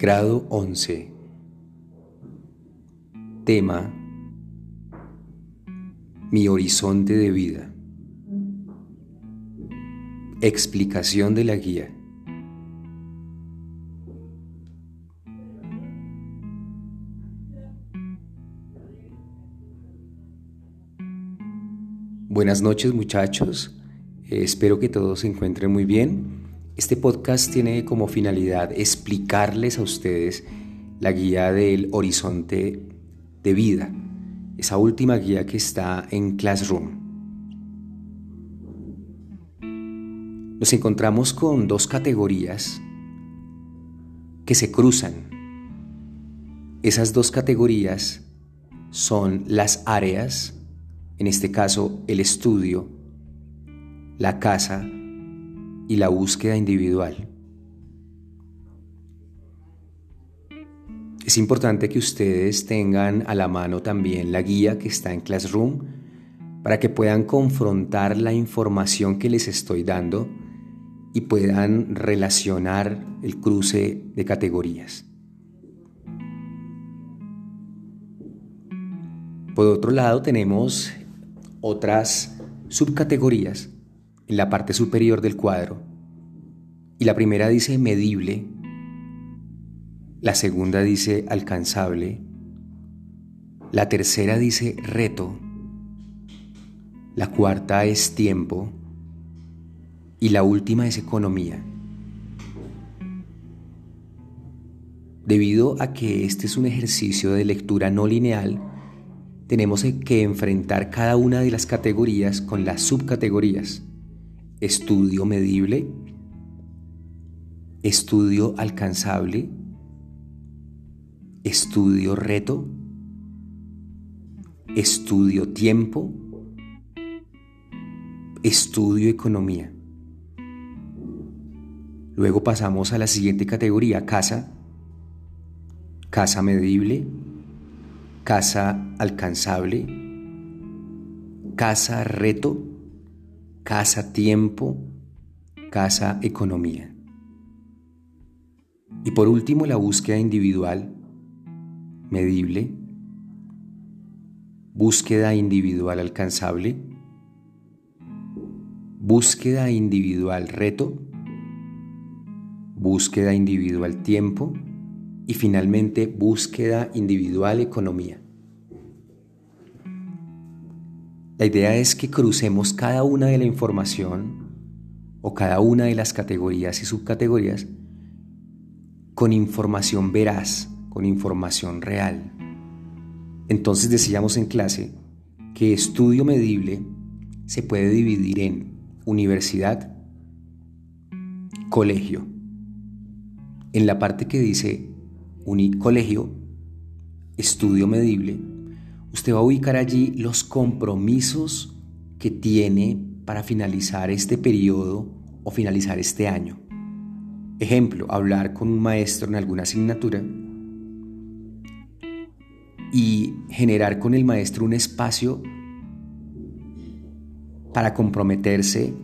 Grado 11. Tema. Mi horizonte de vida. Explicación de la guía. Buenas noches muchachos, eh, espero que todos se encuentren muy bien. Este podcast tiene como finalidad explicarles a ustedes la guía del horizonte de vida, esa última guía que está en Classroom. Nos encontramos con dos categorías que se cruzan. Esas dos categorías son las áreas, en este caso el estudio, la casa y la búsqueda individual. Es importante que ustedes tengan a la mano también la guía que está en Classroom para que puedan confrontar la información que les estoy dando y puedan relacionar el cruce de categorías. Por otro lado tenemos otras subcategorías en la parte superior del cuadro. Y la primera dice medible, la segunda dice alcanzable, la tercera dice reto, la cuarta es tiempo y la última es economía. Debido a que este es un ejercicio de lectura no lineal, tenemos que enfrentar cada una de las categorías con las subcategorías estudio medible, estudio alcanzable, estudio reto, estudio tiempo, estudio economía. Luego pasamos a la siguiente categoría, casa, casa medible, casa alcanzable, casa reto, casa tiempo, casa economía. Y por último, la búsqueda individual, medible, búsqueda individual alcanzable, búsqueda individual reto, búsqueda individual tiempo y finalmente búsqueda individual economía. La idea es que crucemos cada una de la información o cada una de las categorías y subcategorías con información veraz, con información real. Entonces decíamos en clase que estudio medible se puede dividir en universidad, colegio. En la parte que dice colegio, estudio medible, usted va a ubicar allí los compromisos que tiene para finalizar este periodo o finalizar este año. Ejemplo, hablar con un maestro en alguna asignatura y generar con el maestro un espacio para comprometerse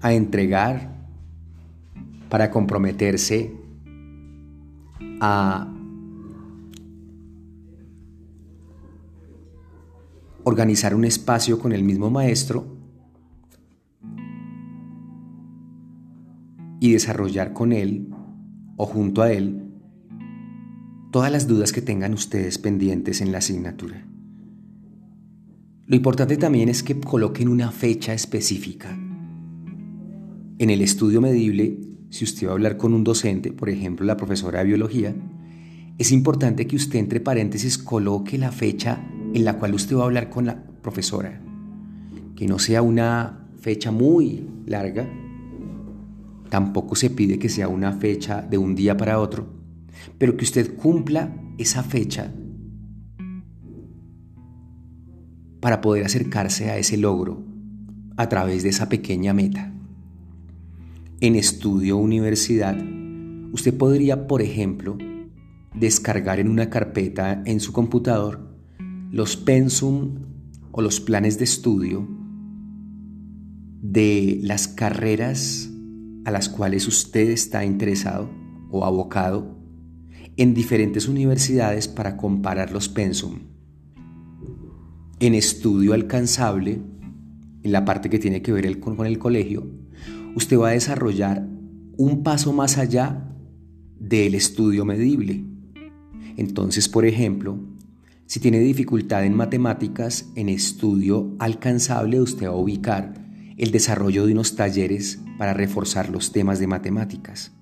a entregar, para comprometerse a organizar un espacio con el mismo maestro y desarrollar con él o junto a él todas las dudas que tengan ustedes pendientes en la asignatura. Lo importante también es que coloquen una fecha específica. En el estudio medible, si usted va a hablar con un docente, por ejemplo la profesora de biología, es importante que usted entre paréntesis coloque la fecha en la cual usted va a hablar con la profesora. Que no sea una fecha muy larga. Tampoco se pide que sea una fecha de un día para otro, pero que usted cumpla esa fecha para poder acercarse a ese logro a través de esa pequeña meta. En estudio universidad, usted podría, por ejemplo, descargar en una carpeta en su computador los pensum o los planes de estudio de las carreras a las cuales usted está interesado o abocado en diferentes universidades para comparar los pensum. En estudio alcanzable, en la parte que tiene que ver con el colegio, usted va a desarrollar un paso más allá del estudio medible. Entonces, por ejemplo, si tiene dificultad en matemáticas, en estudio alcanzable usted va a ubicar el desarrollo de unos talleres para reforzar los temas de matemáticas.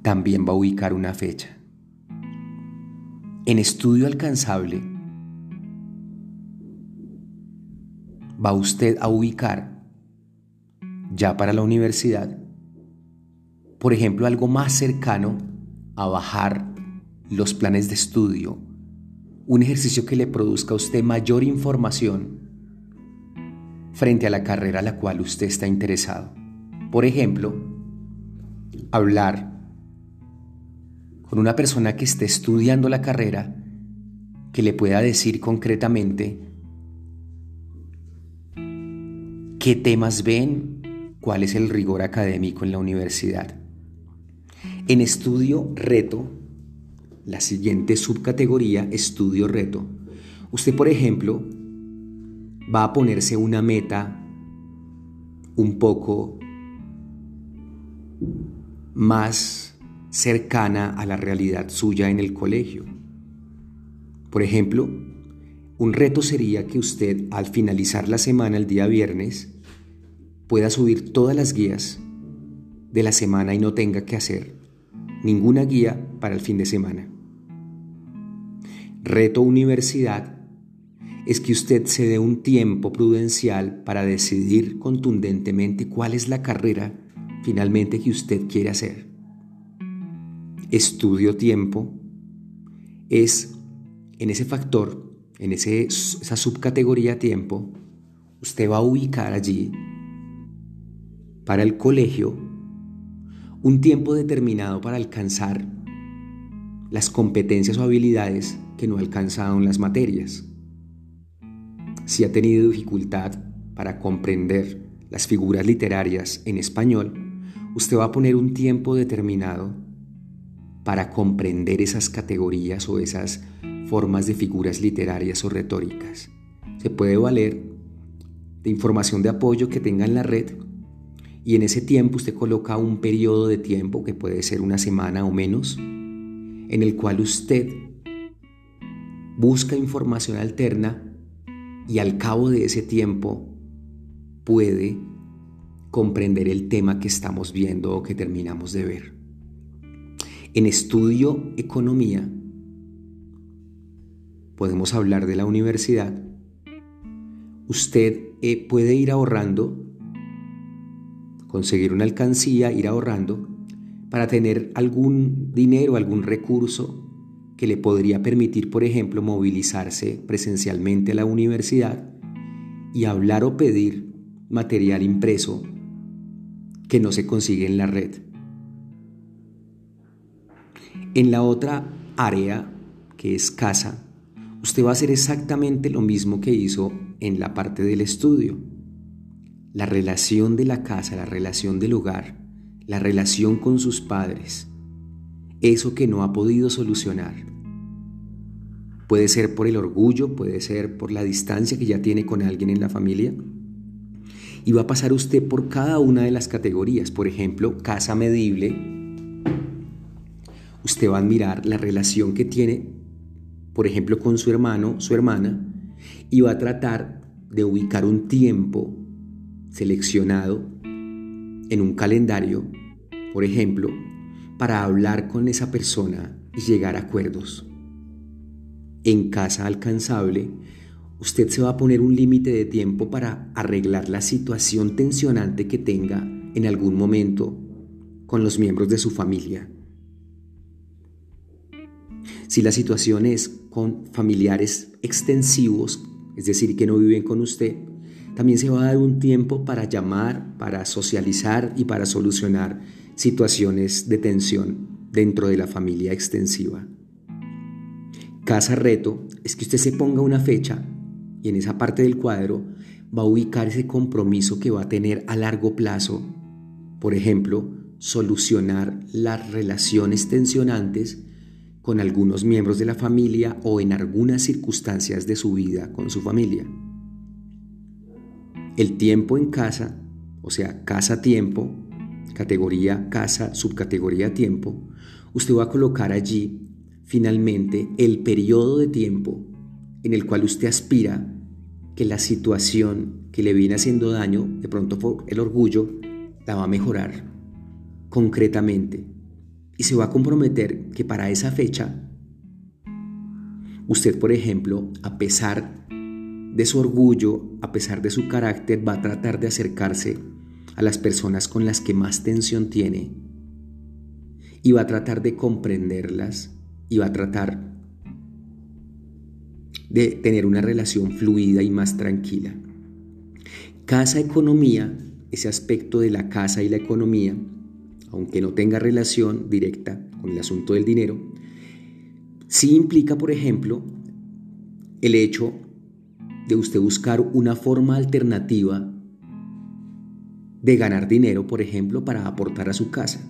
También va a ubicar una fecha. En estudio alcanzable va usted a ubicar ya para la universidad, por ejemplo, algo más cercano a bajar los planes de estudio, un ejercicio que le produzca a usted mayor información frente a la carrera a la cual usted está interesado. Por ejemplo, hablar con una persona que esté estudiando la carrera que le pueda decir concretamente qué temas ven, cuál es el rigor académico en la universidad. En estudio reto, la siguiente subcategoría, estudio reto. Usted, por ejemplo, va a ponerse una meta un poco más cercana a la realidad suya en el colegio. Por ejemplo, un reto sería que usted al finalizar la semana el día viernes pueda subir todas las guías de la semana y no tenga que hacer ninguna guía para el fin de semana. Reto universidad es que usted se dé un tiempo prudencial para decidir contundentemente cuál es la carrera finalmente que usted quiere hacer. Estudio tiempo es en ese factor, en ese, esa subcategoría tiempo, usted va a ubicar allí para el colegio un tiempo determinado para alcanzar las competencias o habilidades que no ha alcanzado en las materias si ha tenido dificultad para comprender las figuras literarias en español, usted va a poner un tiempo determinado para comprender esas categorías o esas formas de figuras literarias o retóricas. Se puede valer de información de apoyo que tenga en la red y en ese tiempo usted coloca un periodo de tiempo que puede ser una semana o menos en el cual usted busca información alterna y al cabo de ese tiempo puede comprender el tema que estamos viendo o que terminamos de ver. En estudio economía podemos hablar de la universidad. Usted eh, puede ir ahorrando, conseguir una alcancía, ir ahorrando para tener algún dinero, algún recurso que le podría permitir, por ejemplo, movilizarse presencialmente a la universidad y hablar o pedir material impreso que no se consigue en la red. En la otra área, que es casa, usted va a hacer exactamente lo mismo que hizo en la parte del estudio. La relación de la casa, la relación del hogar, la relación con sus padres, eso que no ha podido solucionar, Puede ser por el orgullo, puede ser por la distancia que ya tiene con alguien en la familia. Y va a pasar usted por cada una de las categorías. Por ejemplo, casa medible. Usted va a admirar la relación que tiene, por ejemplo, con su hermano, su hermana, y va a tratar de ubicar un tiempo seleccionado en un calendario, por ejemplo, para hablar con esa persona y llegar a acuerdos en casa alcanzable, usted se va a poner un límite de tiempo para arreglar la situación tensionante que tenga en algún momento con los miembros de su familia. Si la situación es con familiares extensivos, es decir, que no viven con usted, también se va a dar un tiempo para llamar, para socializar y para solucionar situaciones de tensión dentro de la familia extensiva. Casa reto es que usted se ponga una fecha y en esa parte del cuadro va a ubicar ese compromiso que va a tener a largo plazo, por ejemplo, solucionar las relaciones tensionantes con algunos miembros de la familia o en algunas circunstancias de su vida con su familia. El tiempo en casa, o sea, casa-tiempo, categoría casa, subcategoría tiempo, usted va a colocar allí finalmente el periodo de tiempo en el cual usted aspira que la situación que le viene haciendo daño, de pronto por el orgullo, la va a mejorar concretamente. Y se va a comprometer que para esa fecha, usted, por ejemplo, a pesar de su orgullo, a pesar de su carácter, va a tratar de acercarse a las personas con las que más tensión tiene y va a tratar de comprenderlas y va a tratar de tener una relación fluida y más tranquila. Casa economía, ese aspecto de la casa y la economía, aunque no tenga relación directa con el asunto del dinero, sí implica, por ejemplo, el hecho de usted buscar una forma alternativa de ganar dinero, por ejemplo, para aportar a su casa.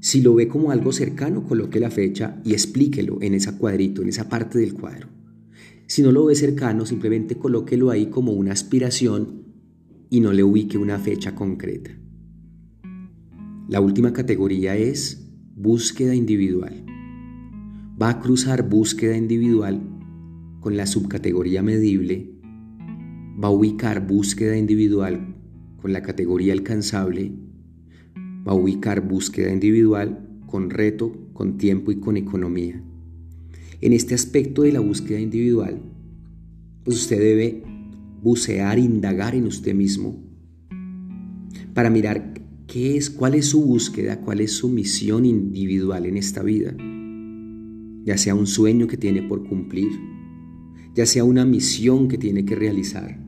Si lo ve como algo cercano, coloque la fecha y explíquelo en esa cuadrito, en esa parte del cuadro. Si no lo ve cercano, simplemente colóquelo ahí como una aspiración y no le ubique una fecha concreta. La última categoría es búsqueda individual. Va a cruzar búsqueda individual con la subcategoría medible. Va a ubicar búsqueda individual con la categoría alcanzable. Va a ubicar búsqueda individual con reto, con tiempo y con economía. En este aspecto de la búsqueda individual, pues usted debe bucear, indagar en usted mismo para mirar qué es, cuál es su búsqueda, cuál es su misión individual en esta vida. Ya sea un sueño que tiene por cumplir, ya sea una misión que tiene que realizar.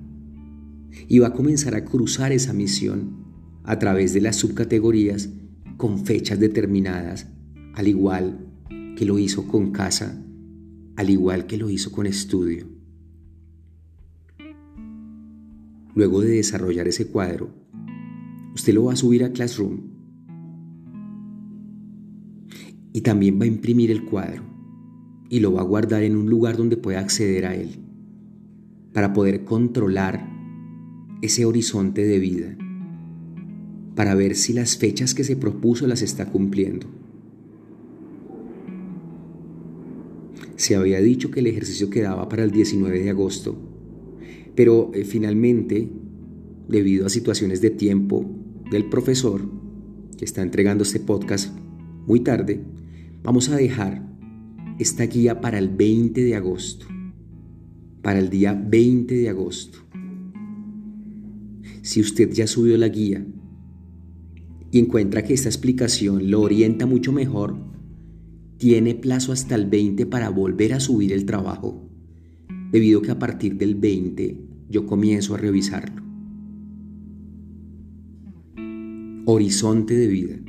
Y va a comenzar a cruzar esa misión a través de las subcategorías con fechas determinadas, al igual que lo hizo con casa al igual que lo hizo con estudio. Luego de desarrollar ese cuadro, usted lo va a subir a Classroom y también va a imprimir el cuadro y lo va a guardar en un lugar donde pueda acceder a él para poder controlar ese horizonte de vida, para ver si las fechas que se propuso las está cumpliendo. Se había dicho que el ejercicio quedaba para el 19 de agosto, pero eh, finalmente, debido a situaciones de tiempo del profesor, que está entregando este podcast muy tarde, vamos a dejar esta guía para el 20 de agosto, para el día 20 de agosto. Si usted ya subió la guía y encuentra que esta explicación lo orienta mucho mejor, tiene plazo hasta el 20 para volver a subir el trabajo, debido que a partir del 20 yo comienzo a revisarlo. Horizonte de vida.